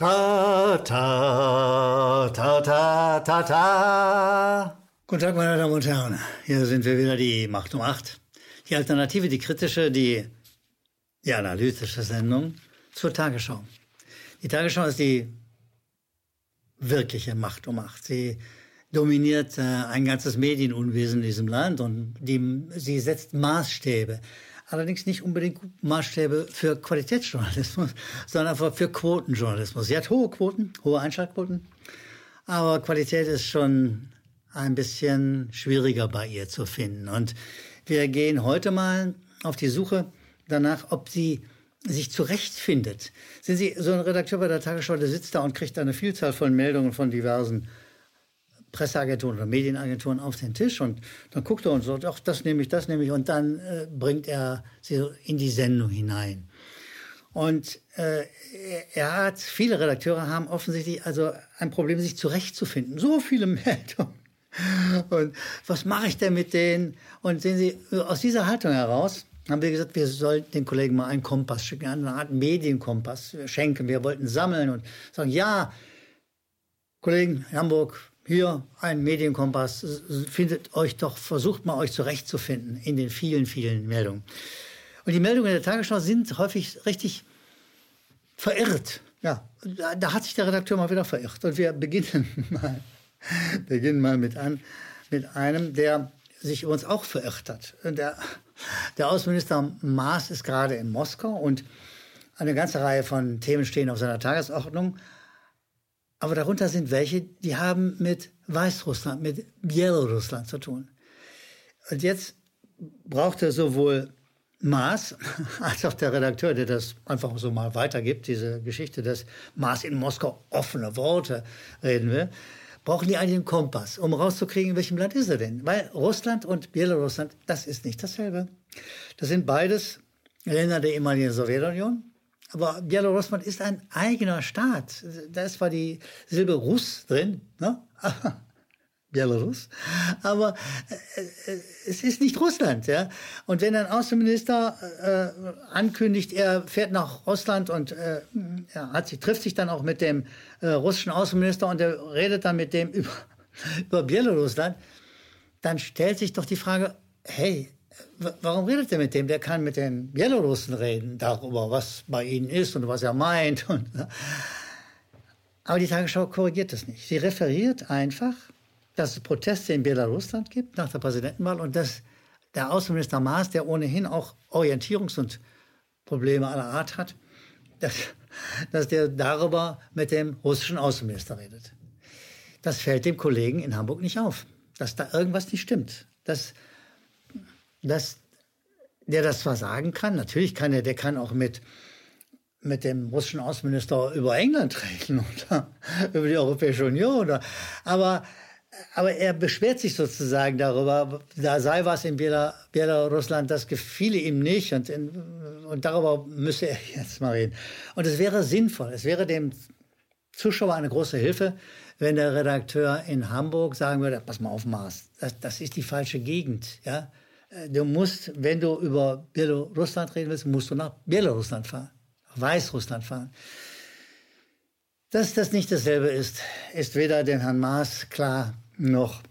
Ta, ta, ta, ta, ta, ta. Guten Tag, meine Damen und Herren. Hier sind wir wieder, die Macht um Acht. Die Alternative, die kritische, die, die analytische Sendung zur Tagesschau. Die Tagesschau ist die wirkliche Macht um Acht. Sie dominiert äh, ein ganzes Medienunwesen in diesem Land und die, sie setzt Maßstäbe allerdings nicht unbedingt Maßstäbe für Qualitätsjournalismus, sondern einfach für Quotenjournalismus. Sie hat hohe Quoten, hohe Einschaltquoten, aber Qualität ist schon ein bisschen schwieriger bei ihr zu finden. Und wir gehen heute mal auf die Suche danach, ob sie sich zurechtfindet. Sind Sie so ein Redakteur bei der Tagesschau, der sitzt da und kriegt eine Vielzahl von Meldungen von diversen Presseagenturen oder Medienagenturen auf den Tisch und dann guckt er und sagt, ach, das nehme ich, das nehme ich und dann äh, bringt er sie in die Sendung hinein. Und äh, er hat, viele Redakteure haben offensichtlich also ein Problem, sich zurechtzufinden. So viele Meldungen. Und was mache ich denn mit denen? Und sehen Sie, aus dieser Haltung heraus haben wir gesagt, wir sollten den Kollegen mal einen Kompass schicken, eine Art Medienkompass schenken. Wir wollten sammeln und sagen, ja, Kollegen Hamburg, hier ein Medienkompass, findet euch doch, versucht mal euch zurechtzufinden in den vielen, vielen Meldungen. Und die Meldungen der Tagesschau sind häufig richtig verirrt. Ja, da, da hat sich der Redakteur mal wieder verirrt. Und wir beginnen mal, beginnen mal mit, an, mit einem, der sich uns auch verirrt hat. Der, der Außenminister Maas ist gerade in Moskau und eine ganze Reihe von Themen stehen auf seiner Tagesordnung. Aber darunter sind welche, die haben mit Weißrussland, mit Bielorussland zu tun. Und jetzt brauchte sowohl Maas als auch der Redakteur, der das einfach so mal weitergibt, diese Geschichte, dass Maas in Moskau offene Worte reden will, brauchen die einen Kompass, um rauszukriegen, in welchem Land ist er denn. Weil Russland und Bielorussland, das ist nicht dasselbe. Das sind beides Länder der ehemaligen Sowjetunion. Aber Belarus ist ein eigener Staat. Da ist zwar die Silbe Russ drin, ne? Belarus. Aber äh, äh, es ist nicht Russland, ja. Und wenn ein Außenminister äh, ankündigt, er fährt nach Russland und äh, er hat sich, trifft sich dann auch mit dem äh, russischen Außenminister und er redet dann mit dem über, über Belarusland, dann stellt sich doch die Frage, hey, warum redet er mit dem? Der kann mit den Bielorussen reden darüber, was bei ihnen ist und was er meint. Ne? aber die Tagesschau korrigiert das nicht. Sie referiert einfach, dass es Proteste in Belarusland gibt nach der Präsidentenwahl und dass der Außenminister Maas, der ohnehin auch Orientierungs- und Probleme aller Art hat, dass, dass der darüber mit dem russischen Außenminister redet. Das fällt dem Kollegen in Hamburg nicht auf, dass da irgendwas nicht stimmt. Dass dass der das zwar sagen kann, natürlich kann er, der kann auch mit, mit dem russischen Außenminister über England reden oder über die Europäische Union. Oder, aber, aber er beschwert sich sozusagen darüber, da sei was in Belarusland, das gefiele ihm nicht und, in, und darüber müsse er jetzt mal reden. Und es wäre sinnvoll, es wäre dem Zuschauer eine große Hilfe, wenn der Redakteur in Hamburg sagen würde, pass mal auf Mars, das, das ist die falsche Gegend, ja du musst, wenn du über Belarusland reden willst, musst du nach Belarusland fahren, Weißrussland fahren. Dass das nicht dasselbe ist, ist weder dem Herrn Maas klar noch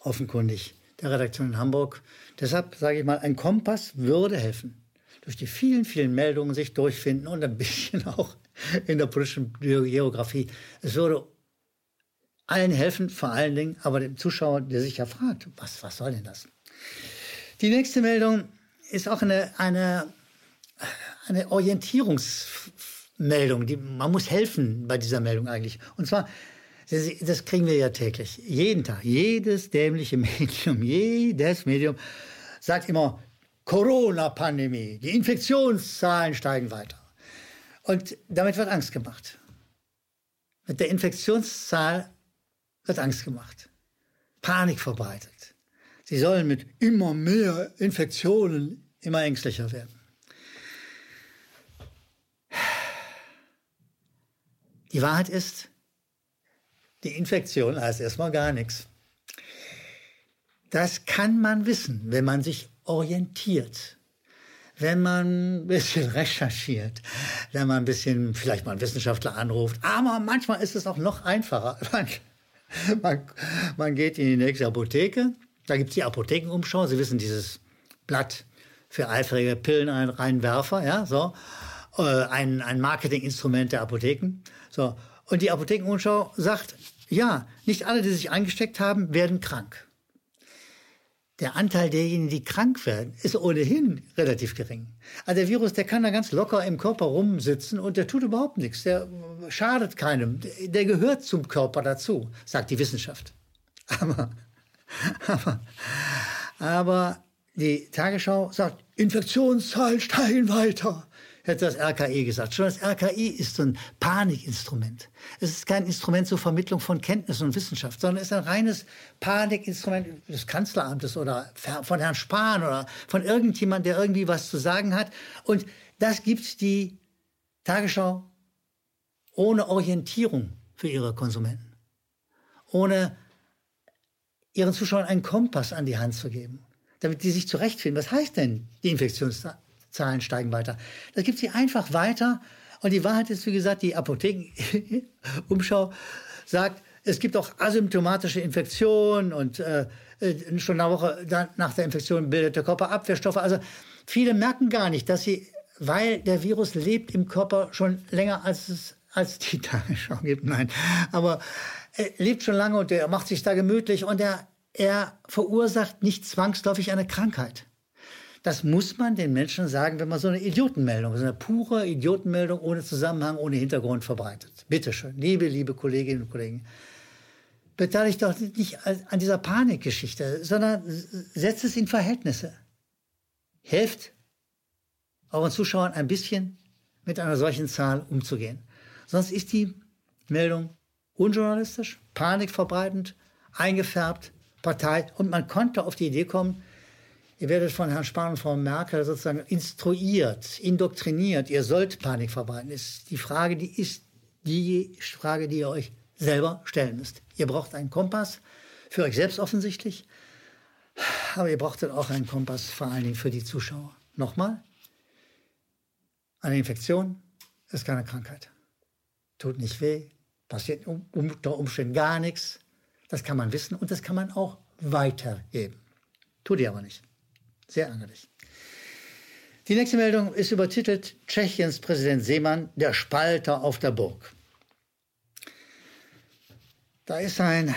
offenkundig der Redaktion in Hamburg. Deshalb sage ich mal, ein Kompass würde helfen. Durch die vielen, vielen Meldungen sich durchfinden und ein bisschen auch in der politischen Geografie. Es würde allen helfen, vor allen Dingen aber dem Zuschauer, der sich ja fragt, was, was soll denn das? Die nächste Meldung ist auch eine, eine, eine Orientierungsmeldung. Die, man muss helfen bei dieser Meldung eigentlich. Und zwar, das kriegen wir ja täglich, jeden Tag. Jedes dämliche Medium, jedes Medium sagt immer, Corona-Pandemie, die Infektionszahlen steigen weiter. Und damit wird Angst gemacht. Mit der Infektionszahl wird Angst gemacht. Panik verbreitet. Sie sollen mit immer mehr Infektionen immer ängstlicher werden. Die Wahrheit ist, die Infektion heißt erstmal gar nichts. Das kann man wissen, wenn man sich orientiert. wenn man ein bisschen recherchiert, wenn man ein bisschen vielleicht mal einen Wissenschaftler anruft. Aber manchmal ist es auch noch einfacher. Man, man, man geht in die nächste Apotheke, da gibt es die Apothekenumschau. Sie wissen, dieses Blatt für eifrige Pillenreinwerfer, ja, so. Äh, ein, ein Marketinginstrument der Apotheken. So. Und die Apothekenumschau sagt, ja, nicht alle, die sich eingesteckt haben, werden krank der Anteil derjenigen, die krank werden, ist ohnehin relativ gering. Also der Virus, der kann da ganz locker im Körper rumsitzen und der tut überhaupt nichts. Der schadet keinem. Der gehört zum Körper dazu, sagt die Wissenschaft. Aber, aber, die Tagesschau sagt, Infektionszahlen steigen weiter hätte das RKI gesagt. Schon das RKI ist so ein Panikinstrument. Es ist kein Instrument zur Vermittlung von Kenntnis und Wissenschaft, sondern es ist ein reines Panikinstrument des Kanzleramtes oder von Herrn Spahn oder von irgendjemand, der irgendwie was zu sagen hat. Und das gibt die Tagesschau ohne Orientierung für ihre Konsumenten. Ohne ihren Zuschauern einen Kompass an die Hand zu geben, damit die sich zurechtfinden. Was heißt denn die Infektionszahlen? Zahlen steigen weiter. Das gibt sie einfach weiter. Und die Wahrheit ist, wie gesagt, die Apothekenumschau sagt, es gibt auch asymptomatische Infektionen und äh schon eine Woche nach der Infektion bildet der Körper Abwehrstoffe. Also viele merken gar nicht, dass sie, weil der Virus lebt im Körper schon länger als es als die Tagesschau gibt. Nein, aber er lebt schon lange und er macht sich da gemütlich und er, er verursacht nicht zwangsläufig eine Krankheit. Das muss man den Menschen sagen, wenn man so eine Idiotenmeldung, so eine pure Idiotenmeldung ohne Zusammenhang, ohne Hintergrund verbreitet. Bitte schön, liebe, liebe Kolleginnen und Kollegen, beteiligt doch nicht an dieser Panikgeschichte, sondern setzt es in Verhältnisse. Helft euren Zuschauern ein bisschen mit einer solchen Zahl umzugehen. Sonst ist die Meldung unjournalistisch, panikverbreitend, eingefärbt, Partei und man konnte auf die Idee kommen, Ihr werdet von Herrn Spahn und Frau Merkel sozusagen instruiert, indoktriniert. Ihr sollt Panik verbreiten. Ist die Frage, die ist die Frage, die ihr euch selber stellen müsst. Ihr braucht einen Kompass für euch selbst offensichtlich, aber ihr braucht dann auch einen Kompass vor allen Dingen für die Zuschauer. Nochmal, eine Infektion ist keine Krankheit. Tut nicht weh, passiert unter Umständen gar nichts. Das kann man wissen und das kann man auch weitergeben. Tut ihr aber nicht. Sehr ärgerlich. Die nächste Meldung ist übertitelt Tschechiens Präsident Seemann, der Spalter auf der Burg. Da ist ein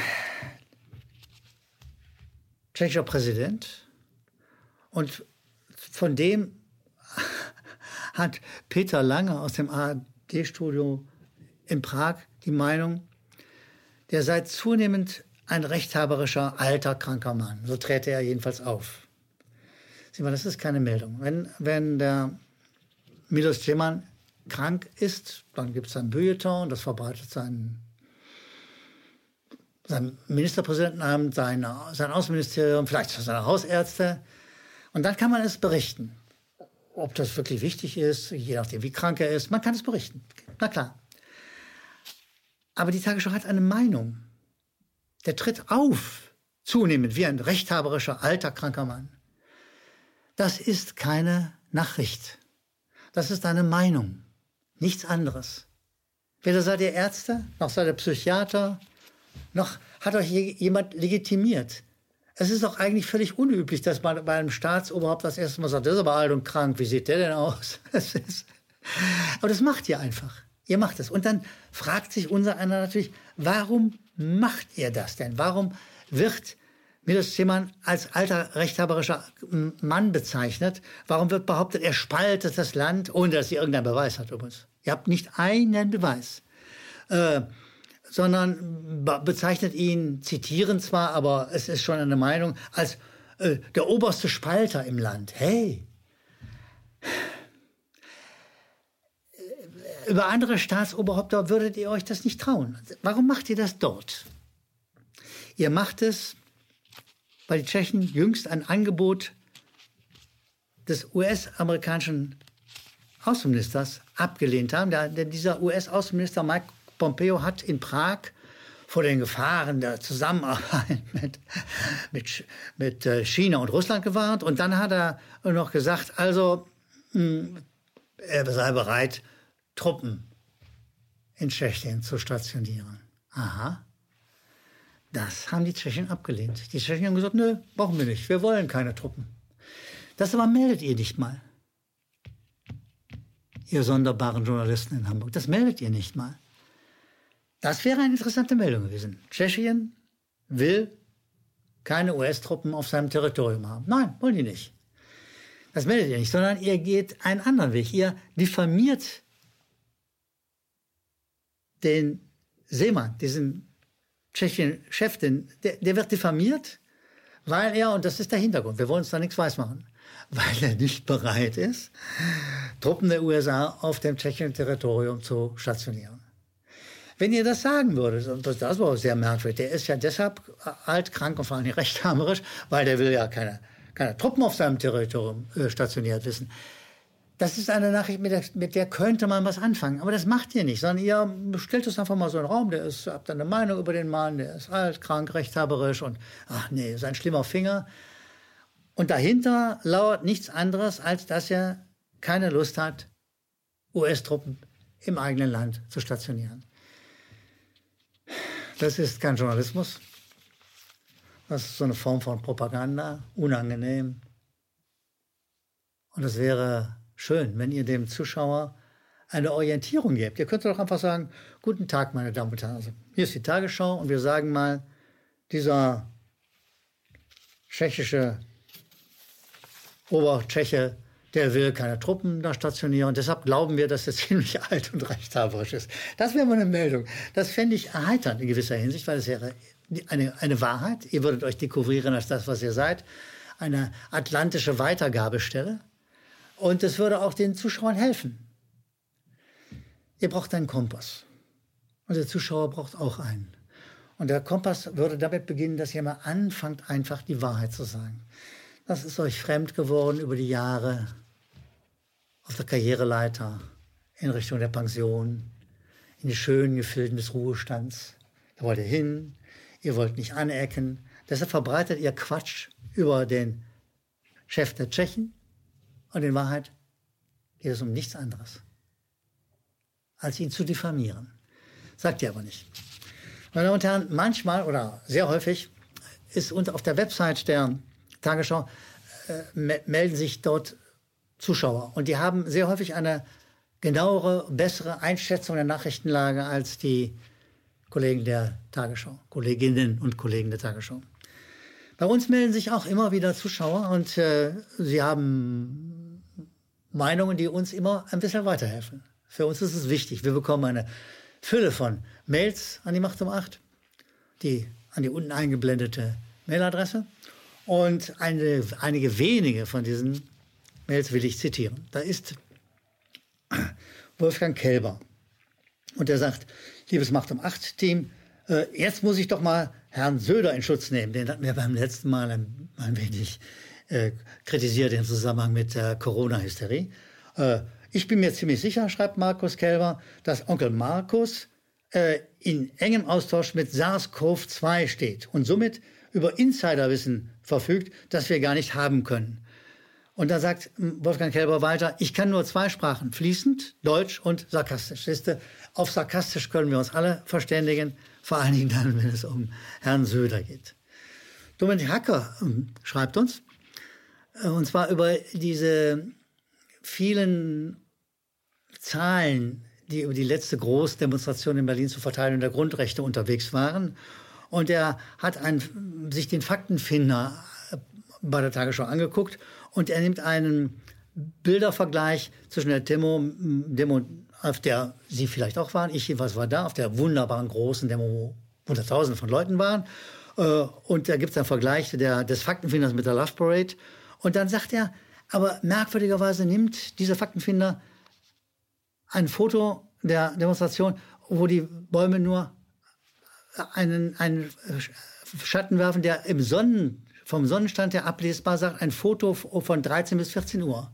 tschechischer Präsident und von dem hat Peter Lange aus dem ARD-Studio in Prag die Meinung, der sei zunehmend ein rechthaberischer, alter, kranker Mann. So träte er jedenfalls auf. Sieh mal, das ist keine Meldung. Wenn, wenn der Milos Ceman krank ist, dann gibt es ein Bulletin, das verbreitet sein, sein Ministerpräsidentenamt, sein, sein Außenministerium, vielleicht seine Hausärzte. Und dann kann man es berichten. Ob das wirklich wichtig ist, je nachdem, wie krank er ist, man kann es berichten. Na klar. Aber die Tagesschau hat eine Meinung. Der tritt auf, zunehmend wie ein rechthaberischer, alter, kranker Mann. Das ist keine Nachricht. Das ist eine Meinung. Nichts anderes. Weder seid ihr Ärzte, noch seid ihr Psychiater, noch hat euch jemand legitimiert. Es ist doch eigentlich völlig unüblich, dass man bei einem Staatsoberhaupt das erste Mal sagt, der ist aber alt und krank, wie sieht der denn aus? Das ist, aber das macht ihr einfach. Ihr macht es. Und dann fragt sich unser einer natürlich, warum macht ihr das denn? Warum wird Milos Zeman als alter rechthaberischer Mann bezeichnet. Warum wird behauptet, er spaltet das Land, ohne dass sie irgendeinen Beweis hat übrigens? Ihr habt nicht einen Beweis. Äh, sondern bezeichnet ihn, zitieren zwar, aber es ist schon eine Meinung, als äh, der oberste Spalter im Land. Hey! Über andere Staatsoberhäupter würdet ihr euch das nicht trauen. Warum macht ihr das dort? Ihr macht es, weil die Tschechen jüngst ein Angebot des US-amerikanischen Außenministers abgelehnt haben. Der, der dieser US-Außenminister Mike Pompeo hat in Prag vor den Gefahren der Zusammenarbeit mit, mit, mit äh, China und Russland gewarnt. Und dann hat er noch gesagt, also hm, er sei bereit, Truppen in Tschechien zu stationieren. Aha. Das haben die Tschechen abgelehnt. Die Tschechen haben gesagt, nö, brauchen wir nicht. Wir wollen keine Truppen. Das aber meldet ihr nicht mal. Ihr sonderbaren Journalisten in Hamburg. Das meldet ihr nicht mal. Das wäre eine interessante Meldung gewesen. Tschechien will keine US-Truppen auf seinem Territorium haben. Nein, wollen die nicht. Das meldet ihr nicht, sondern ihr geht einen anderen Weg. Ihr diffamiert den Seemann, diesen Tschechien-Chef, der, der wird diffamiert, weil er, und das ist der Hintergrund, wir wollen uns da nichts weismachen, weil er nicht bereit ist, Truppen der USA auf dem tschechischen Territorium zu stationieren. Wenn ihr das sagen würdet, und das, das war sehr merkwürdig, der ist ja deshalb alt, krank und vor allem rechthamerisch, weil der will ja keine, keine Truppen auf seinem Territorium äh, stationiert wissen. Das ist eine Nachricht, mit der, mit der, könnte man was anfangen. Aber das macht ihr nicht, sondern ihr stellt es einfach mal so in den Raum. Der ist, habt eine Meinung über den Mann, der ist alt, krank, rechthaberisch und ach nee, ist ein schlimmer Finger. Und dahinter lauert nichts anderes, als dass er keine Lust hat, US-Truppen im eigenen Land zu stationieren. Das ist kein Journalismus. Das ist so eine Form von Propaganda, unangenehm. Und es wäre schön, wenn ihr dem Zuschauer eine Orientierung gebt. Ihr könnt doch einfach sagen, guten Tag, meine Damen und Herren. Also, hier ist die Tagesschau und wir sagen mal, dieser tschechische Obertscheche, der will keine Truppen da stationieren. Deshalb glauben wir, dass er ziemlich alt und rechthaberisch ist. Das wäre mal eine Meldung. Das fände ich erheiternd in gewisser Hinsicht, weil es wäre eine, eine Wahrheit. Ihr würdet euch dekorieren als das, was ihr seid. Eine atlantische Weitergabestelle. Und es würde auch den Zuschauern helfen. Ihr braucht einen Kompass. Und der Zuschauer braucht auch einen. Und der Kompass würde damit beginnen, dass ihr mal anfangt, einfach die Wahrheit zu sagen. Das ist euch fremd geworden über die Jahre auf der Karriereleiter in Richtung der Pension, in die schönen Gefilden des Ruhestands. Da wollt ihr hin, ihr wollt nicht anecken. Deshalb verbreitet ihr Quatsch über den Chef der Tschechen, und in Wahrheit geht es um nichts anderes, als ihn zu diffamieren. Sagt ihr aber nicht. Meine Damen und Herren, manchmal oder sehr häufig ist unter auf der Website der Tagesschau äh, melden sich dort Zuschauer und die haben sehr häufig eine genauere, bessere Einschätzung der Nachrichtenlage als die Kollegen der Tagesschau, Kolleginnen und Kollegen der Tagesschau. Bei uns melden sich auch immer wieder Zuschauer und äh, sie haben Meinungen, die uns immer ein bisschen weiterhelfen. Für uns ist es wichtig. Wir bekommen eine Fülle von Mails an die Macht um 8, die, an die unten eingeblendete Mailadresse. Und eine, einige wenige von diesen Mails will ich zitieren. Da ist Wolfgang Kelber. Und der sagt, liebes Macht um 8 Team, äh, jetzt muss ich doch mal Herrn Söder in Schutz nehmen. Den hatten wir beim letzten Mal ein, ein wenig äh, kritisiert im Zusammenhang mit der Corona-Hysterie. Äh, ich bin mir ziemlich sicher, schreibt Markus Kelber, dass Onkel Markus äh, in engem Austausch mit SARS-CoV-2 steht und somit über Insiderwissen verfügt, das wir gar nicht haben können. Und da sagt Wolfgang Kelber weiter, ich kann nur zwei Sprachen, fließend, Deutsch und sarkastisch. Siehste, auf sarkastisch können wir uns alle verständigen, vor allen Dingen dann, wenn es um Herrn Söder geht. Dominik Hacker ähm, schreibt uns, und zwar über diese vielen Zahlen, die über die letzte Großdemonstration in Berlin zur Verteidigung der Grundrechte unterwegs waren. Und er hat einen, sich den Faktenfinder äh, bei der Tagesschau angeguckt und er nimmt einen Bildervergleich zwischen der Demo, Demo, auf der Sie vielleicht auch waren, ich jedenfalls war da, auf der wunderbaren großen Demo, wo hunderttausende von Leuten waren. Äh, und da gibt es einen Vergleich der, des Faktenfinders mit der Love Parade. Und dann sagt er, aber merkwürdigerweise nimmt dieser Faktenfinder ein Foto der Demonstration, wo die Bäume nur einen, einen Schatten werfen, der im Sonnen, vom Sonnenstand her ablesbar sagt, ein Foto von 13 bis 14 Uhr.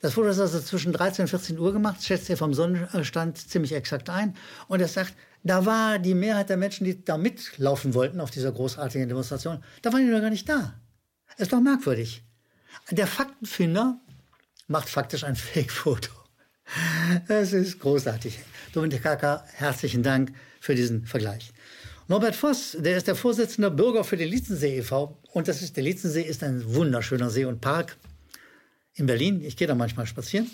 Das Foto ist also zwischen 13 und 14 Uhr gemacht, schätzt er vom Sonnenstand ziemlich exakt ein. Und er sagt, da war die Mehrheit der Menschen, die da mitlaufen wollten auf dieser großartigen Demonstration, da waren die noch gar nicht da. Ist doch merkwürdig. Der Faktenfinder macht faktisch ein Fake-Foto. Es ist großartig. Dominik Kaka, herzlichen Dank für diesen Vergleich. Norbert Voss, der ist der Vorsitzende Bürger für den Lietzensee e.V. Und das ist, der Lietzensee ist ein wunderschöner See und Park in Berlin. Ich gehe da manchmal spazieren.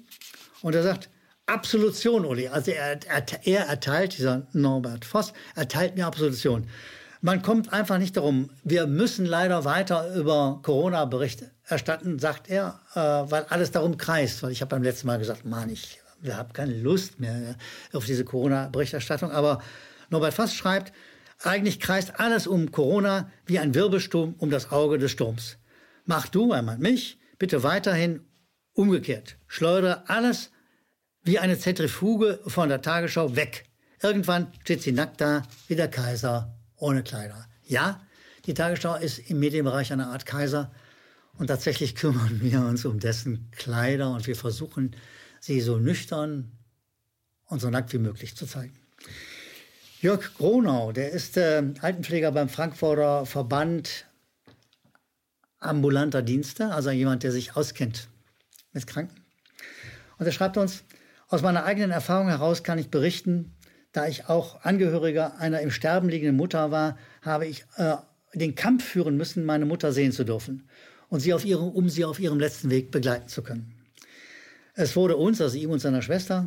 Und er sagt, Absolution, Uli. Also er, er, er erteilt, dieser Norbert Voss, erteilt mir Absolution. Man kommt einfach nicht darum. Wir müssen leider weiter über Corona-Berichte erstatten, sagt er, äh, weil alles darum kreist. Weil ich habe beim letzten Mal gesagt, Mann, ich habe keine Lust mehr auf diese Corona-Berichterstattung. Aber Norbert Voss schreibt, eigentlich kreist alles um Corona wie ein Wirbelsturm um das Auge des Sturms. Mach du, meint mich, bitte weiterhin umgekehrt. Schleudere alles wie eine Zentrifuge von der Tagesschau weg. Irgendwann steht sie nackt da wie der Kaiser ohne Kleider. Ja, die Tagesschau ist im Medienbereich eine Art Kaiser und tatsächlich kümmern wir uns um dessen Kleider und wir versuchen, sie so nüchtern und so nackt wie möglich zu zeigen. Jörg Gronau, der ist äh, Altenpfleger beim Frankfurter Verband ambulanter Dienste, also jemand, der sich auskennt mit Kranken. Und er schreibt uns, aus meiner eigenen Erfahrung heraus kann ich berichten, da ich auch Angehöriger einer im Sterben liegenden Mutter war, habe ich äh, den Kampf führen müssen, meine Mutter sehen zu dürfen und sie auf ihrem, um sie auf ihrem letzten Weg begleiten zu können. Es wurde uns, also ihm und seiner Schwester,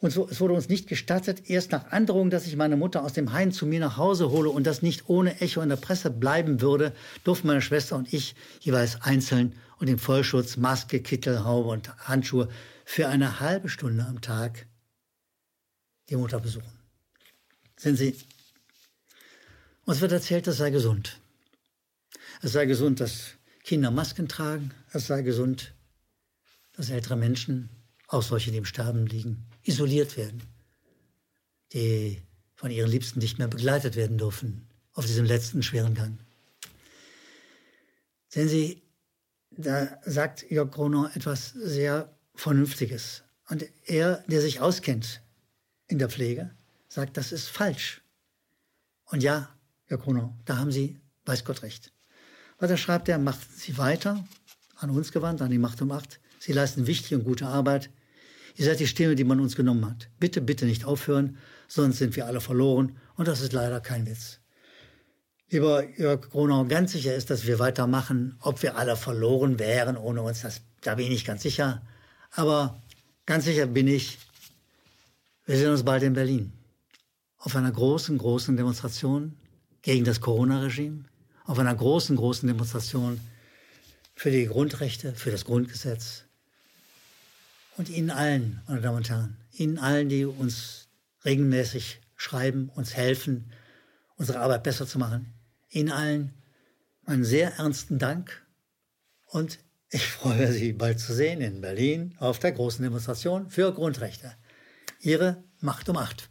und so, es wurde uns nicht gestattet, erst nach Androhung, dass ich meine Mutter aus dem Hain zu mir nach Hause hole und das nicht ohne Echo in der Presse bleiben würde, durften meine Schwester und ich jeweils einzeln und im Vollschutz, Maske, Kittel, Haube und Handschuhe für eine halbe Stunde am Tag die Mutter besuchen. Sehen Sie, uns wird erzählt, es sei gesund. Es sei gesund, dass Kinder Masken tragen. Es sei gesund, dass ältere Menschen, auch solche, die im Sterben liegen, isoliert werden, die von ihren Liebsten nicht mehr begleitet werden dürfen auf diesem letzten schweren Gang. Sehen Sie, da sagt Jörg Groner etwas sehr Vernünftiges. Und er, der sich auskennt in der Pflege, sagt, das ist falsch. Und ja, Jörg Groner, da haben Sie, weiß Gott, recht. Weiter schreibt er, macht Sie weiter, an uns gewandt, an die Macht um Acht. Sie leisten wichtige und gute Arbeit. Ihr seid die Stimme, die man uns genommen hat. Bitte, bitte nicht aufhören, sonst sind wir alle verloren. Und das ist leider kein Witz. Lieber Jörg Gronau, ganz sicher ist, dass wir weitermachen. Ob wir alle verloren wären ohne uns, das, da bin ich ganz sicher. Aber ganz sicher bin ich, wir sehen uns bald in Berlin. Auf einer großen, großen Demonstration gegen das Corona-Regime. Auf einer großen, großen Demonstration für die Grundrechte, für das Grundgesetz, und Ihnen allen, meine Damen und Herren, Ihnen allen, die uns regelmäßig schreiben, uns helfen, unsere Arbeit besser zu machen. Ihnen allen meinen sehr ernsten Dank und ich freue Sie bald zu sehen in Berlin auf der großen Demonstration für Grundrechte. Ihre Macht um Acht.